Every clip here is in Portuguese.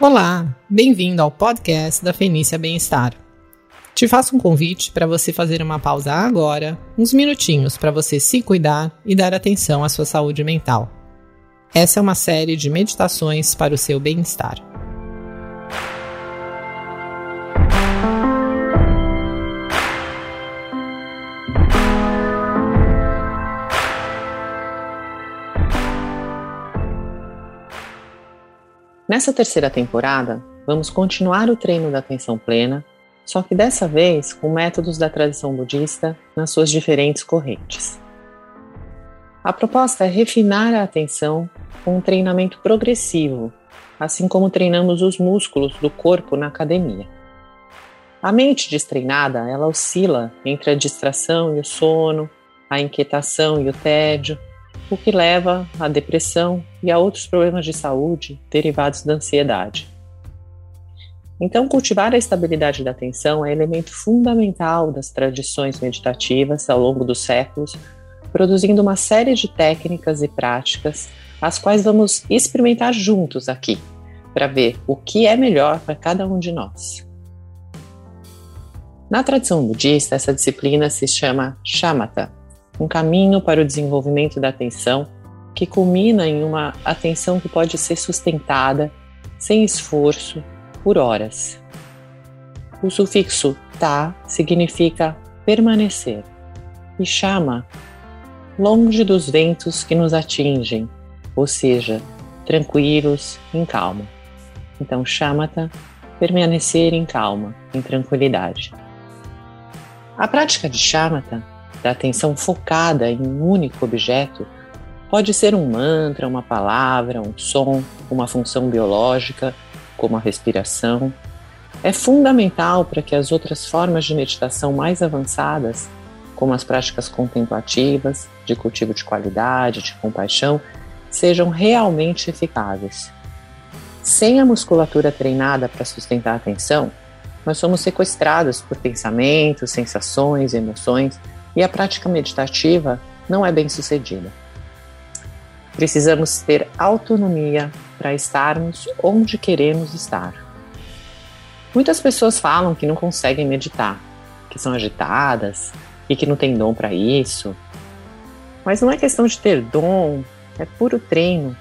Olá, bem-vindo ao podcast da Fenícia Bem-Estar. Te faço um convite para você fazer uma pausa agora, uns minutinhos para você se cuidar e dar atenção à sua saúde mental. Essa é uma série de meditações para o seu bem-estar. Nessa terceira temporada, vamos continuar o treino da atenção plena, só que dessa vez com métodos da tradição budista nas suas diferentes correntes. A proposta é refinar a atenção com um treinamento progressivo, assim como treinamos os músculos do corpo na academia. A mente destreinada, ela oscila entre a distração e o sono, a inquietação e o tédio, o que leva à depressão e a outros problemas de saúde derivados da ansiedade. Então, cultivar a estabilidade da atenção é elemento fundamental das tradições meditativas ao longo dos séculos, produzindo uma série de técnicas e práticas, as quais vamos experimentar juntos aqui, para ver o que é melhor para cada um de nós. Na tradição budista, essa disciplina se chama shamatha, um caminho para o desenvolvimento da atenção que culmina em uma atenção que pode ser sustentada sem esforço por horas. O sufixo ta significa permanecer e chama longe dos ventos que nos atingem, ou seja, tranquilos, em calma. Então, chamata, permanecer em calma, em tranquilidade. A prática de chamata da atenção focada em um único objeto, pode ser um mantra, uma palavra, um som, uma função biológica, como a respiração. É fundamental para que as outras formas de meditação mais avançadas, como as práticas contemplativas, de cultivo de qualidade, de compaixão, sejam realmente eficazes. Sem a musculatura treinada para sustentar a atenção, nós somos sequestrados por pensamentos, sensações, emoções e a prática meditativa não é bem sucedida. Precisamos ter autonomia para estarmos onde queremos estar. Muitas pessoas falam que não conseguem meditar, que são agitadas e que não têm dom para isso. Mas não é questão de ter dom, é puro treino.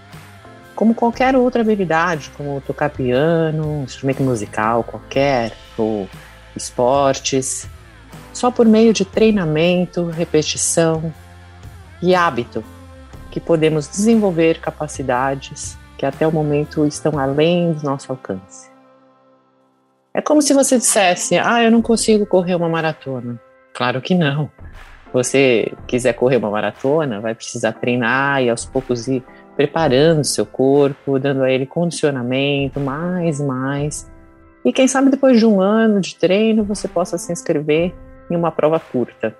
Como qualquer outra habilidade, como tocar piano, instrumento musical qualquer, ou esportes, só por meio de treinamento, repetição e hábito que podemos desenvolver capacidades que até o momento estão além do nosso alcance. É como se você dissesse: Ah, eu não consigo correr uma maratona. Claro que não. Você quiser correr uma maratona, vai precisar treinar e aos poucos ir preparando seu corpo, dando a ele condicionamento, mais, mais. E quem sabe depois de um ano de treino você possa se inscrever em uma prova curta.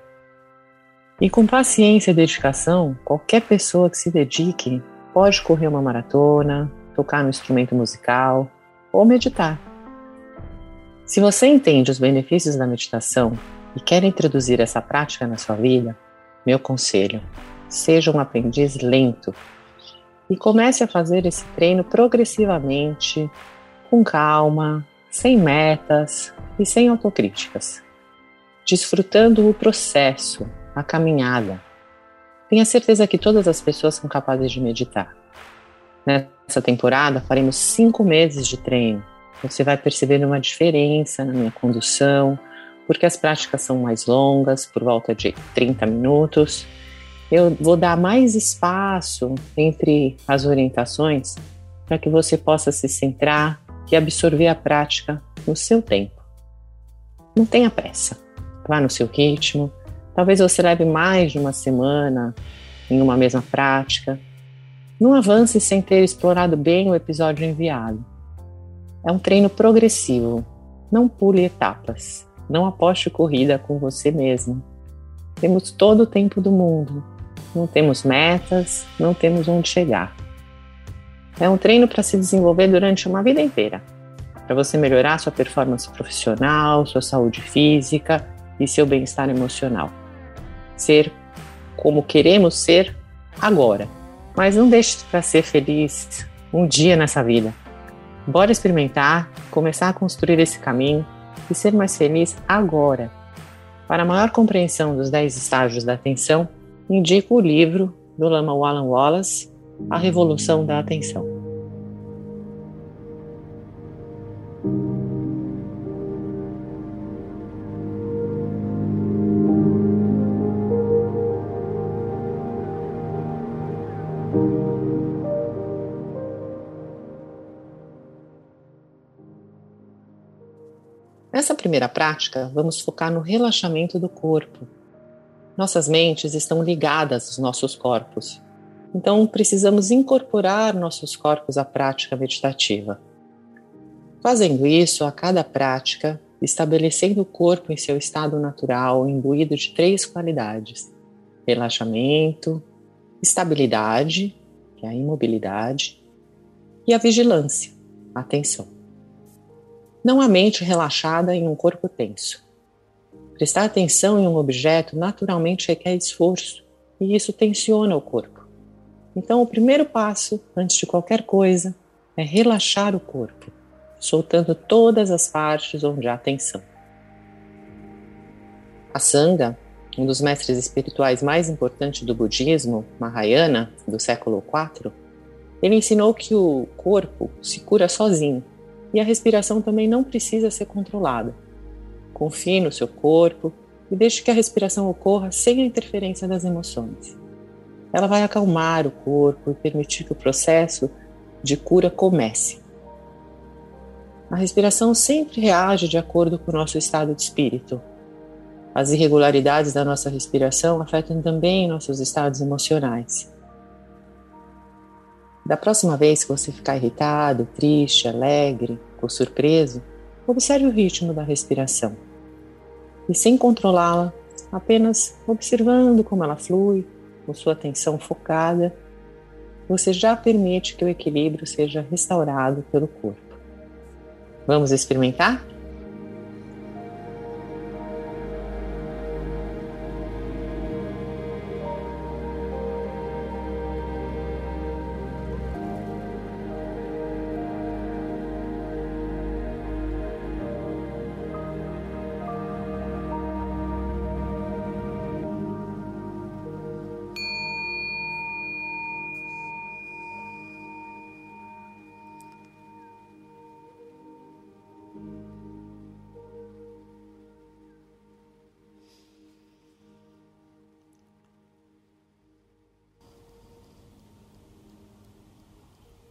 E com paciência e dedicação, qualquer pessoa que se dedique pode correr uma maratona, tocar no instrumento musical ou meditar. Se você entende os benefícios da meditação e quer introduzir essa prática na sua vida, meu conselho: seja um aprendiz lento e comece a fazer esse treino progressivamente, com calma, sem metas e sem autocríticas desfrutando o processo, a caminhada. Tenha certeza que todas as pessoas são capazes de meditar. Nessa temporada, faremos cinco meses de treino. Você vai perceber uma diferença na minha condução, porque as práticas são mais longas, por volta de 30 minutos. Eu vou dar mais espaço entre as orientações para que você possa se centrar e absorver a prática no seu tempo. Não tenha pressa vá no seu ritmo. Talvez você leve mais de uma semana em uma mesma prática. Não avance sem ter explorado bem o episódio enviado. É um treino progressivo. Não pule etapas. Não aposte corrida com você mesmo. Temos todo o tempo do mundo. Não temos metas, não temos onde chegar. É um treino para se desenvolver durante uma vida inteira para você melhorar sua performance profissional, sua saúde física e seu bem-estar emocional. Ser como queremos ser agora. Mas não deixe para ser feliz um dia nessa vida. Bora experimentar, começar a construir esse caminho e ser mais feliz agora. Para maior compreensão dos 10 estágios da atenção, indico o livro do Lama Wallan Wallace, A Revolução da Atenção. Primeira prática, vamos focar no relaxamento do corpo. Nossas mentes estão ligadas aos nossos corpos, então precisamos incorporar nossos corpos à prática meditativa. Fazendo isso a cada prática, estabelecendo o corpo em seu estado natural, imbuído de três qualidades: relaxamento, estabilidade, que é a imobilidade, e a vigilância, atenção. Não há mente relaxada em um corpo tenso. Prestar atenção em um objeto naturalmente requer esforço e isso tensiona o corpo. Então, o primeiro passo, antes de qualquer coisa, é relaxar o corpo, soltando todas as partes onde há tensão. A Sangha, um dos mestres espirituais mais importantes do budismo, Mahayana, do século IV, ele ensinou que o corpo se cura sozinho e a respiração também não precisa ser controlada. Confie no seu corpo e deixe que a respiração ocorra sem a interferência das emoções. Ela vai acalmar o corpo e permitir que o processo de cura comece. A respiração sempre reage de acordo com o nosso estado de espírito. As irregularidades da nossa respiração afetam também nossos estados emocionais. Da próxima vez que você ficar irritado, triste, alegre ou surpreso, observe o ritmo da respiração. E sem controlá-la, apenas observando como ela flui, com sua atenção focada, você já permite que o equilíbrio seja restaurado pelo corpo. Vamos experimentar?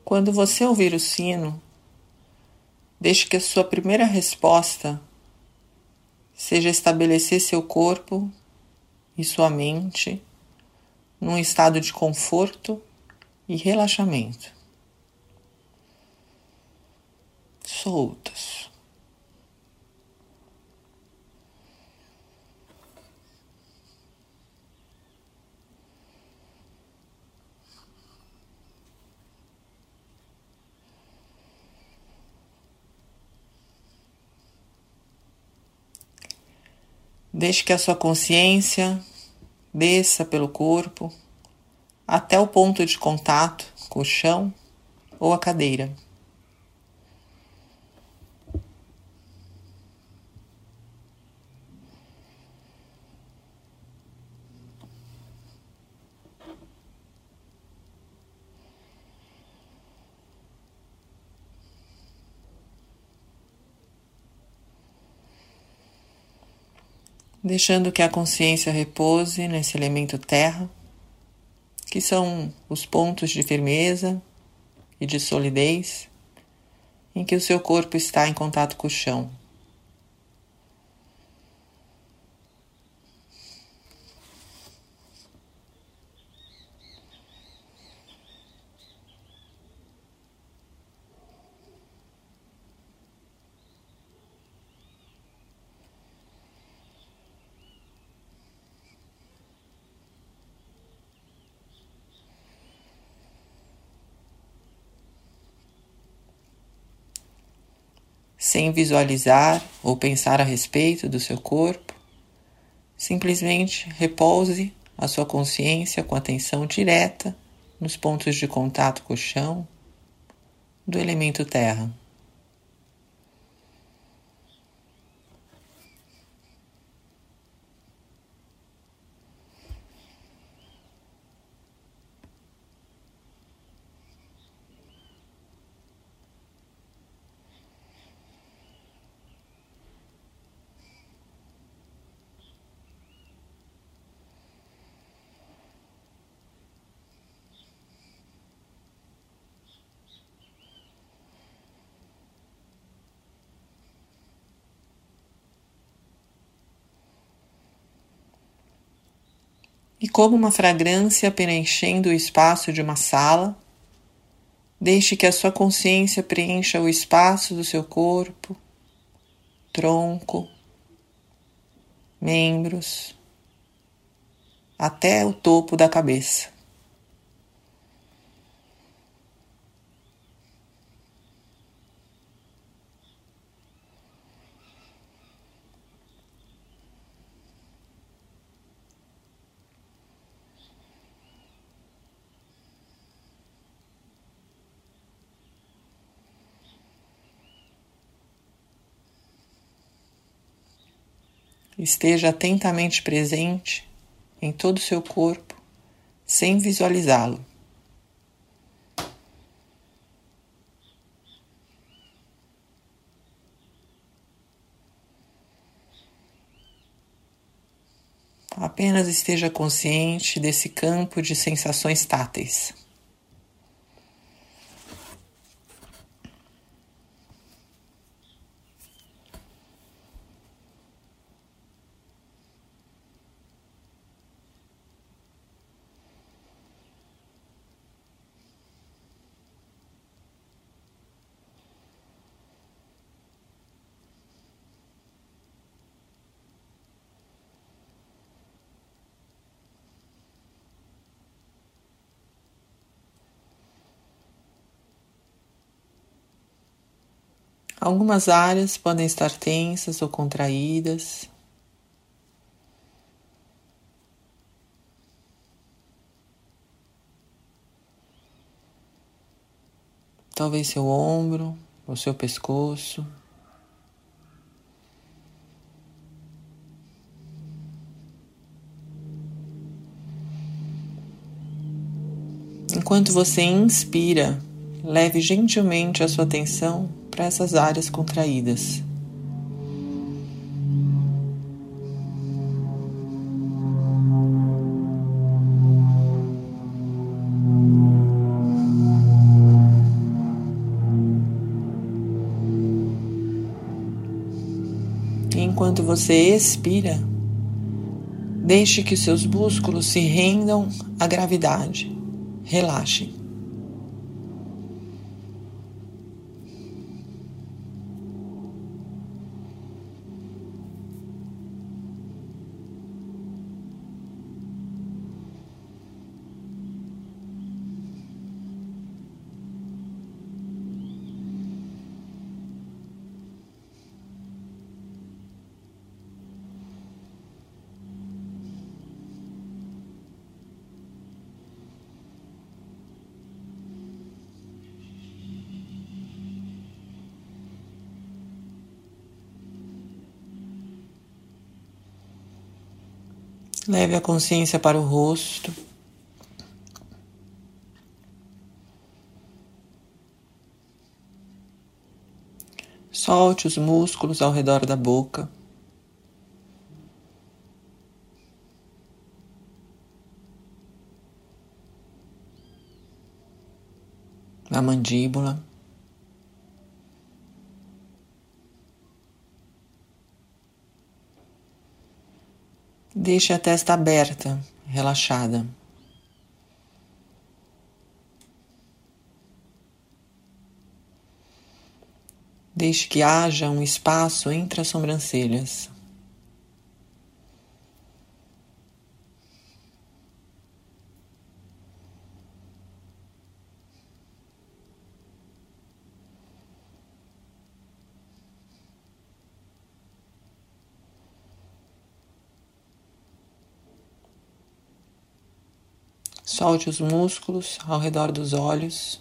Quando você ouvir o sino, deixe que a sua primeira resposta seja estabelecer seu corpo e sua mente num estado de conforto e relaxamento. Soltas. Deixe que a sua consciência desça pelo corpo até o ponto de contato com o chão ou a cadeira. Deixando que a consciência repouse nesse elemento terra, que são os pontos de firmeza e de solidez em que o seu corpo está em contato com o chão. Sem visualizar ou pensar a respeito do seu corpo, simplesmente repouse a sua consciência com atenção direta nos pontos de contato com o chão do elemento terra. E como uma fragrância preenchendo o espaço de uma sala, deixe que a sua consciência preencha o espaço do seu corpo, tronco, membros, até o topo da cabeça. Esteja atentamente presente em todo o seu corpo, sem visualizá-lo. Apenas esteja consciente desse campo de sensações táteis. Algumas áreas podem estar tensas ou contraídas. Talvez seu ombro ou seu pescoço. Enquanto você inspira, leve gentilmente a sua atenção para essas áreas contraídas. enquanto você expira, deixe que seus músculos se rendam à gravidade. Relaxe. Leve a consciência para o rosto. Solte os músculos ao redor da boca. A mandíbula. Deixe a testa aberta, relaxada. Deixe que haja um espaço entre as sobrancelhas. Solte os músculos ao redor dos olhos.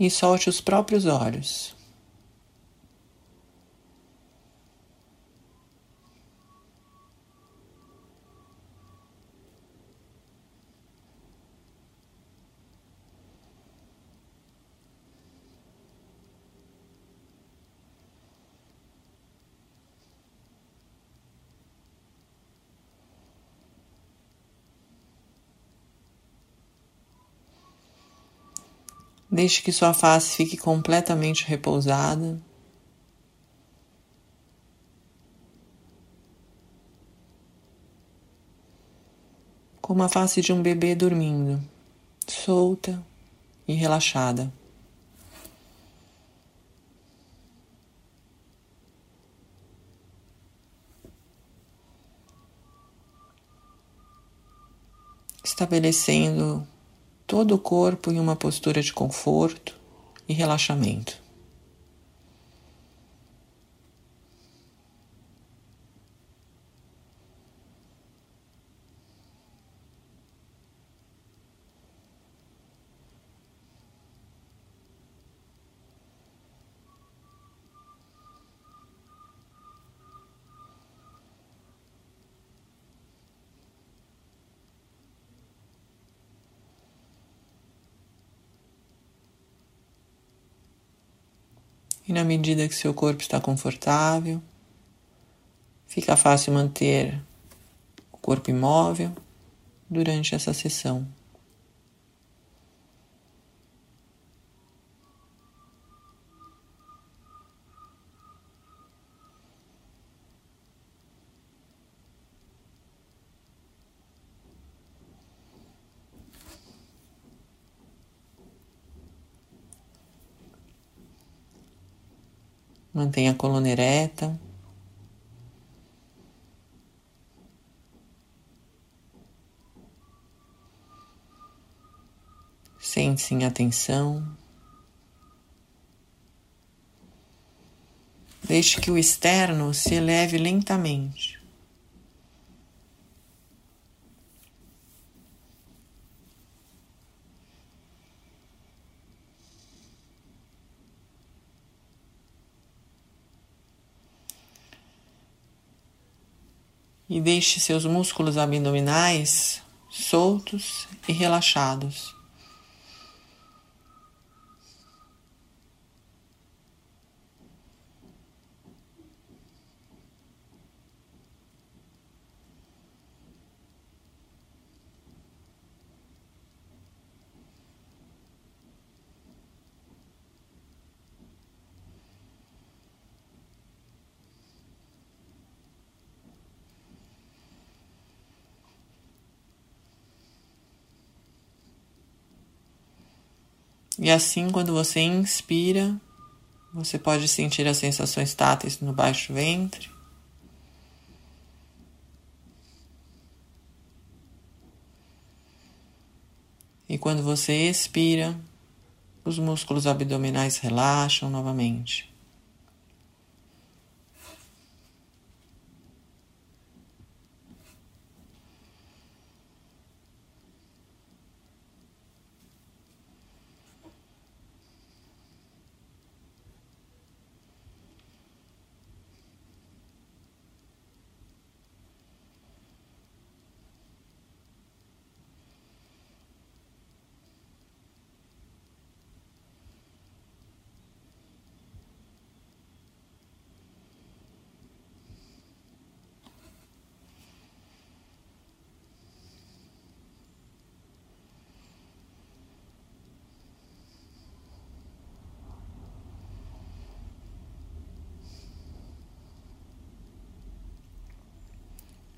E solte os próprios olhos. Deixe que sua face fique completamente repousada. Como a face de um bebê dormindo, solta e relaxada. Estabelecendo todo o corpo em uma postura de conforto e relaxamento. Na medida que seu corpo está confortável, fica fácil manter o corpo imóvel durante essa sessão. Mantenha a coluna ereta. Sente-se em atenção. Deixe que o externo se eleve lentamente. E deixe seus músculos abdominais soltos e relaxados. E assim, quando você inspira, você pode sentir as sensações táteis no baixo ventre. E quando você expira, os músculos abdominais relaxam novamente.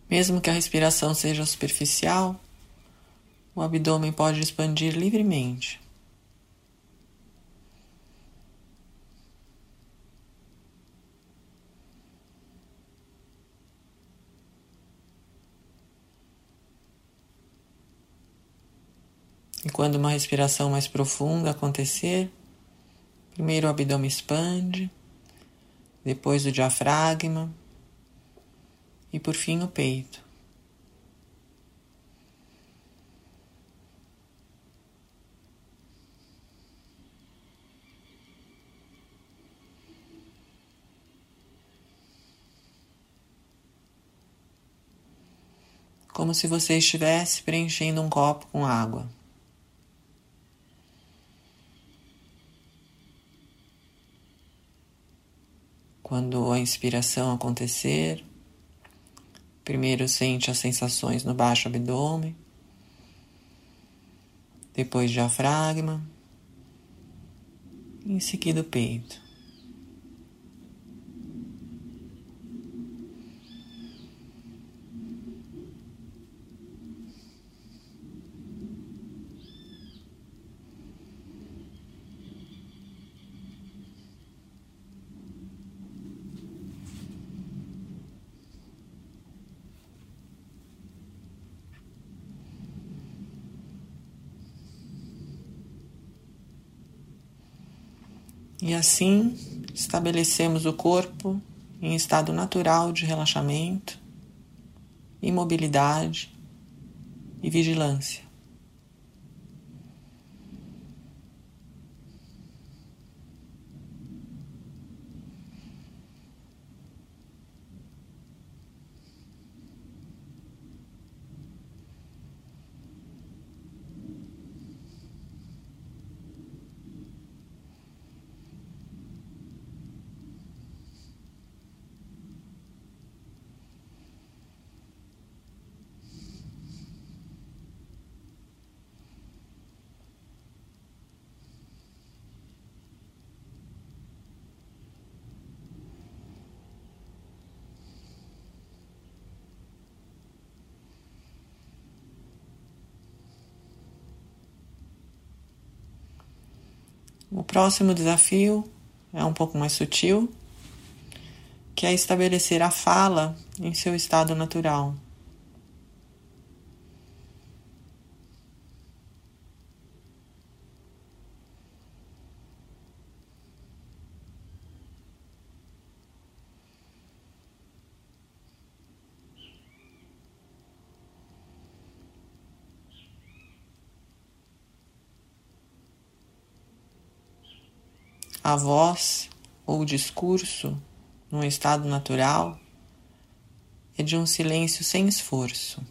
Mesmo que a respiração seja superficial, o abdômen pode expandir livremente. E quando uma respiração mais profunda acontecer, primeiro o abdômen expande, depois o diafragma e por fim o peito. Como se você estivesse preenchendo um copo com água. Quando a inspiração acontecer, Primeiro sente as sensações no baixo abdômen, depois diafragma em seguida o peito. E assim estabelecemos o corpo em estado natural de relaxamento, imobilidade e vigilância. O próximo desafio é um pouco mais sutil, que é estabelecer a fala em seu estado natural. A voz ou o discurso, num estado natural, é de um silêncio sem esforço.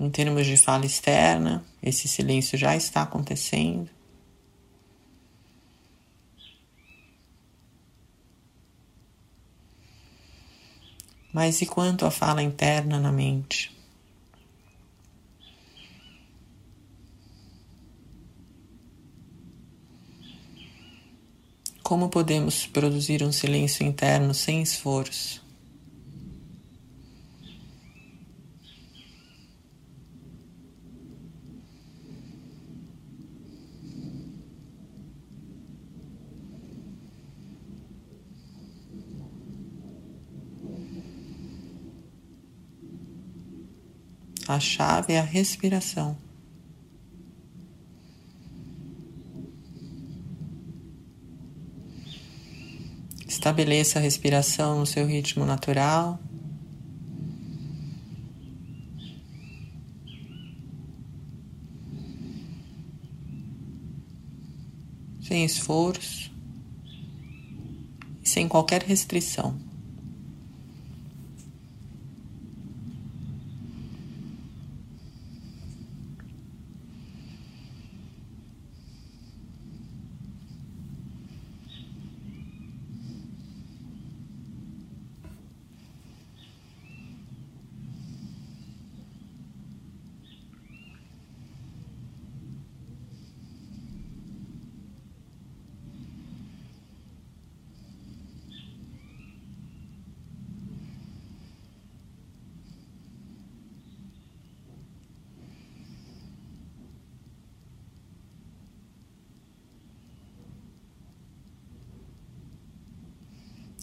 Em termos de fala externa, esse silêncio já está acontecendo. Mas e quanto à fala interna na mente? Como podemos produzir um silêncio interno sem esforço? A chave é a respiração. Estabeleça a respiração no seu ritmo natural. Sem esforço e sem qualquer restrição.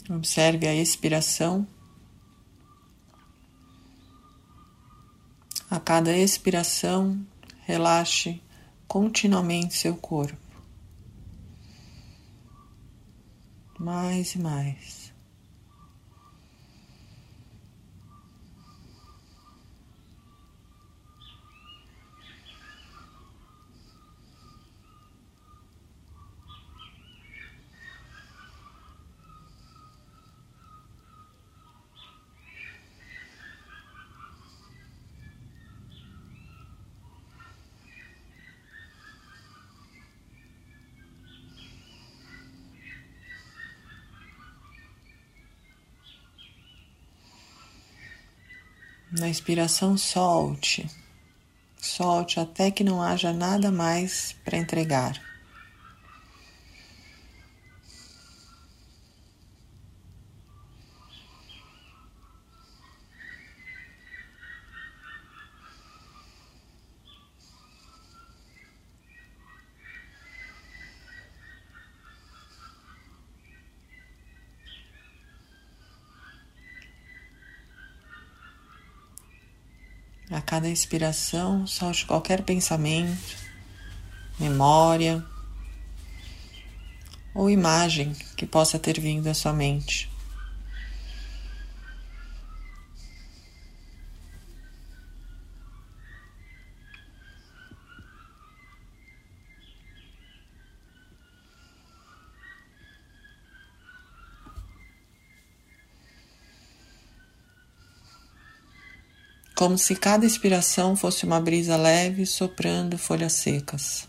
Observe a expiração. A cada expiração, relaxe continuamente seu corpo. Mais e mais. Na inspiração, solte. Solte até que não haja nada mais para entregar. Cada inspiração, solte qualquer pensamento, memória ou imagem que possa ter vindo à sua mente. Como se cada inspiração fosse uma brisa leve soprando folhas secas.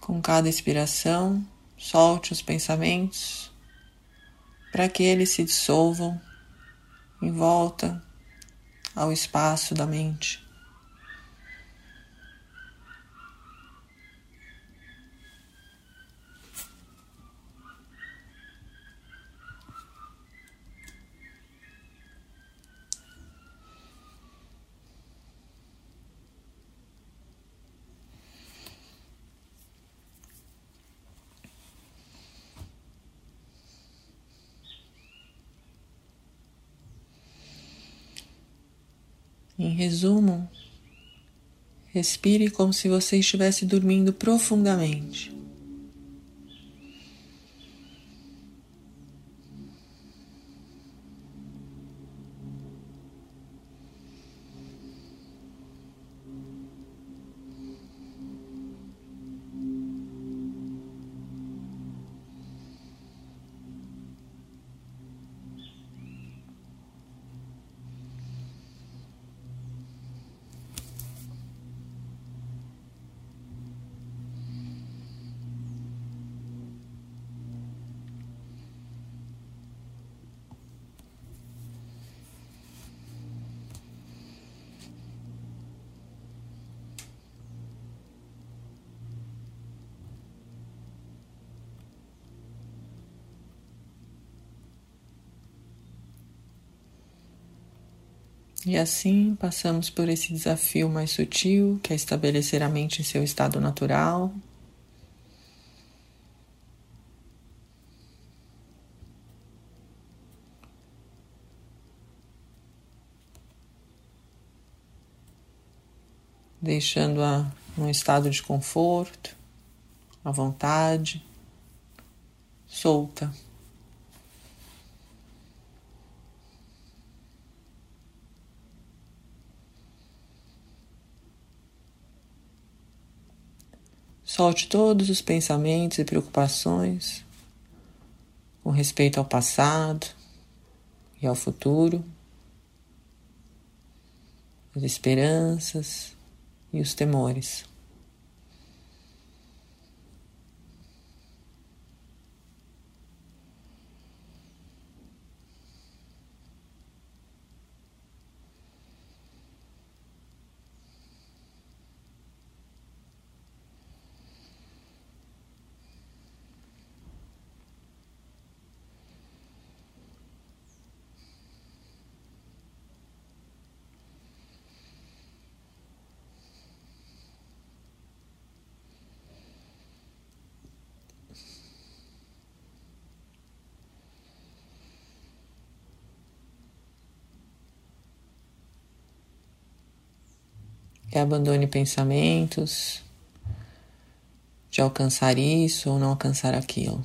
Com cada inspiração, solte os pensamentos para que eles se dissolvam em volta ao espaço da mente. Em resumo, respire como se você estivesse dormindo profundamente. E assim passamos por esse desafio mais sutil, que é estabelecer a mente em seu estado natural. Deixando-a num estado de conforto, à vontade, solta. Solte todos os pensamentos e preocupações com respeito ao passado e ao futuro, as esperanças e os temores. Que abandone pensamentos de alcançar isso ou não alcançar aquilo.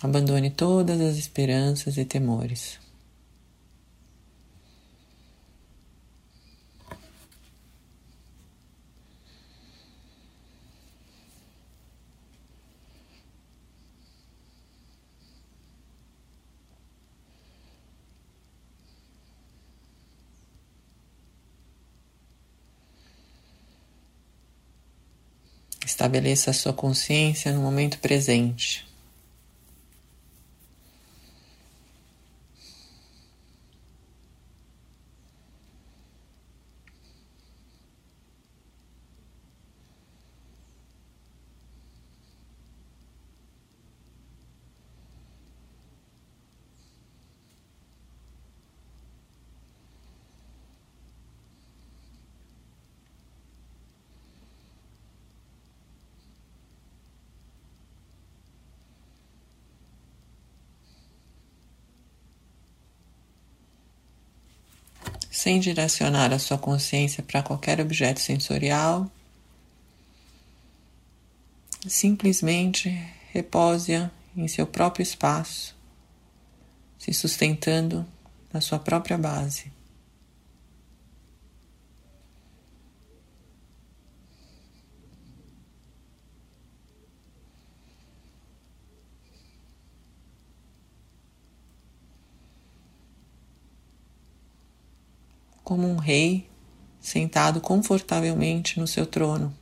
Abandone todas as esperanças e temores. Estabeleça a sua consciência no momento presente. Sem direcionar a sua consciência para qualquer objeto sensorial. Simplesmente repose-a em seu próprio espaço, se sustentando na sua própria base. Como um rei sentado confortavelmente no seu trono.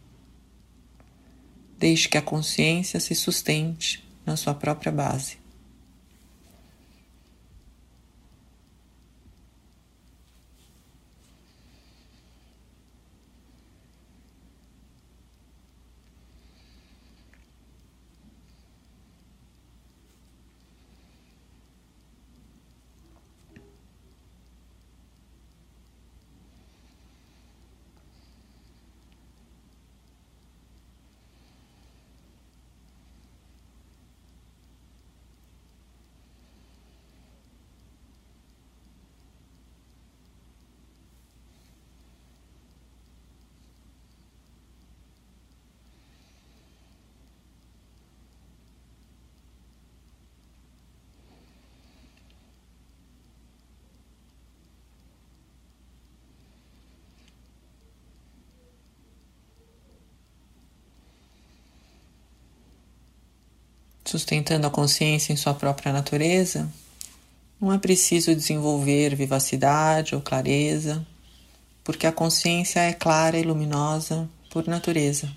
Deixe que a consciência se sustente na sua própria base. Sustentando a consciência em sua própria natureza, não é preciso desenvolver vivacidade ou clareza, porque a consciência é clara e luminosa por natureza.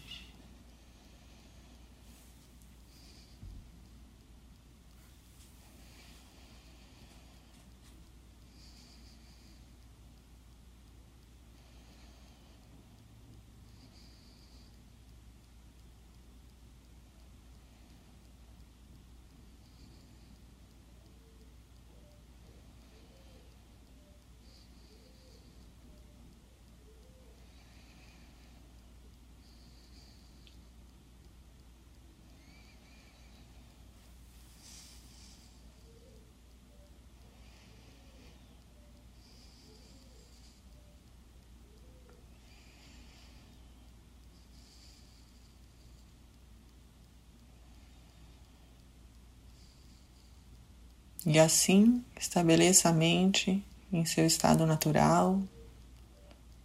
E assim estabeleça a mente em seu estado natural,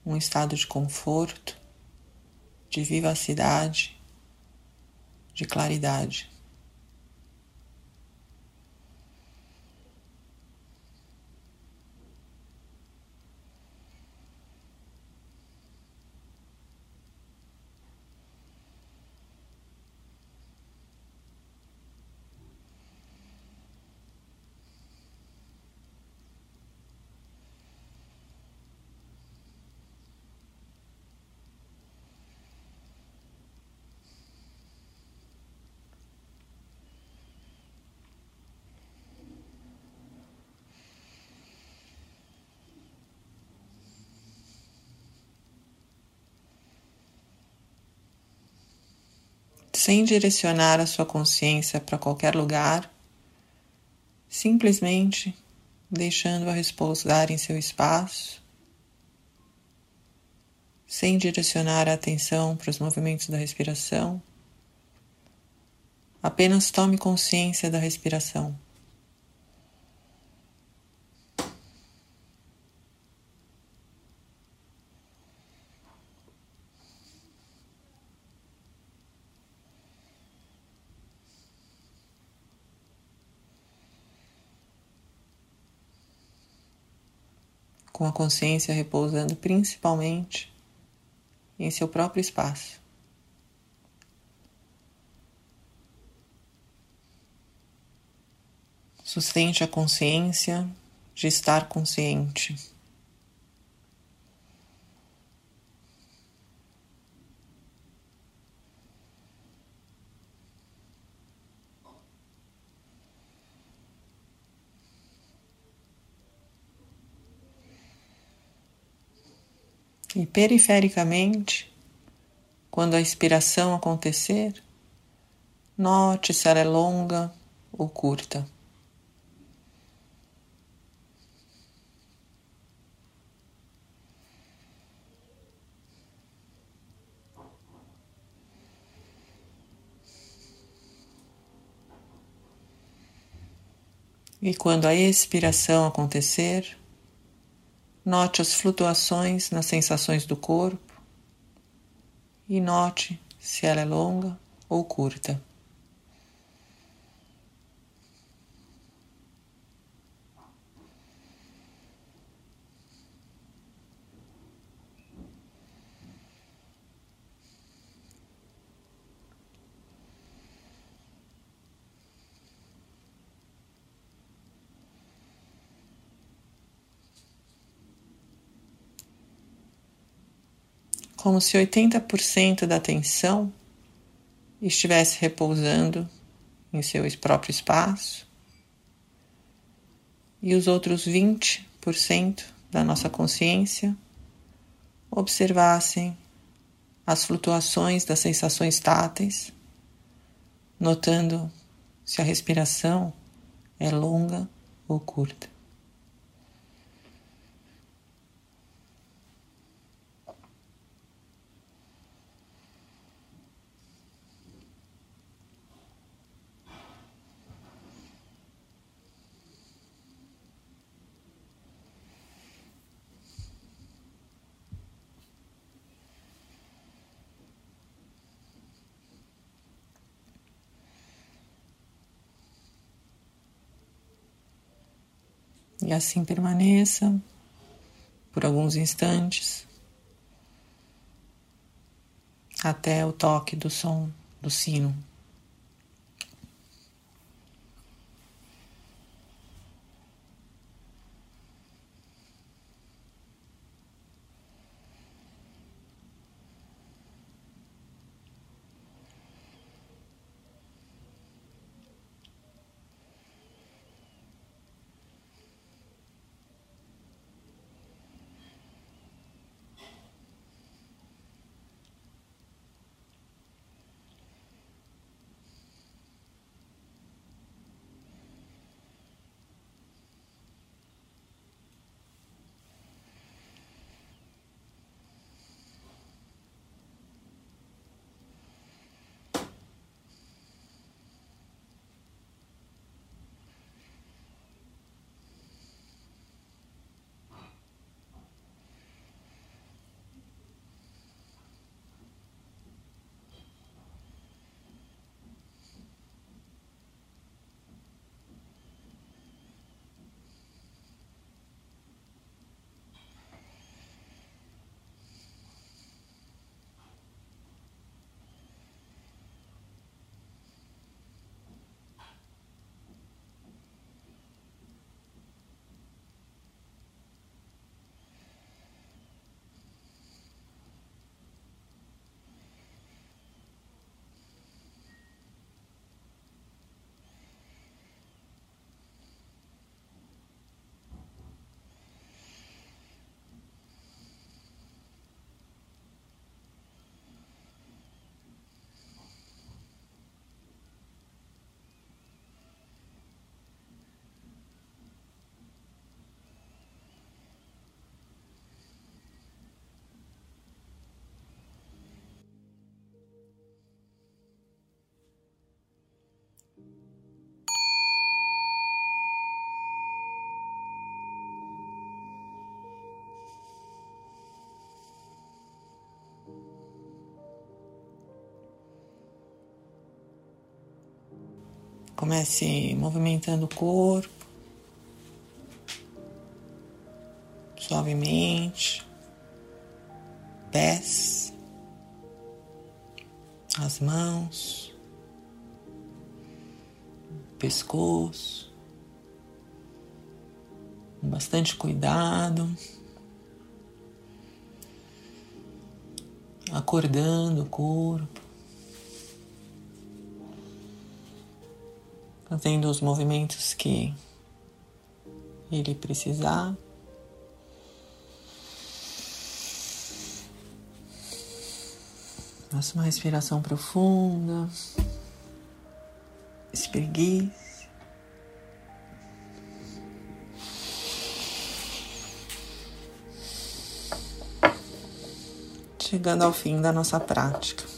um estado de conforto, de vivacidade, de claridade. Sem direcionar a sua consciência para qualquer lugar, simplesmente deixando-a repousar em seu espaço, sem direcionar a atenção para os movimentos da respiração. Apenas tome consciência da respiração. com a consciência repousando principalmente em seu próprio espaço. Sustente a consciência de estar consciente. E perifericamente, quando a expiração acontecer, note se ela é longa ou curta. E quando a expiração acontecer, Note as flutuações nas sensações do corpo e note se ela é longa ou curta. Como se 80% da atenção estivesse repousando em seu próprio espaço e os outros 20% da nossa consciência observassem as flutuações das sensações táteis, notando se a respiração é longa ou curta. E assim permaneça por alguns instantes até o toque do som do sino. Comece movimentando o corpo suavemente, pés, as mãos, pescoço, bastante cuidado, acordando o corpo, fazendo os movimentos que ele precisar. Faça uma respiração profunda. Espreguice. chegando ao fim da nossa prática.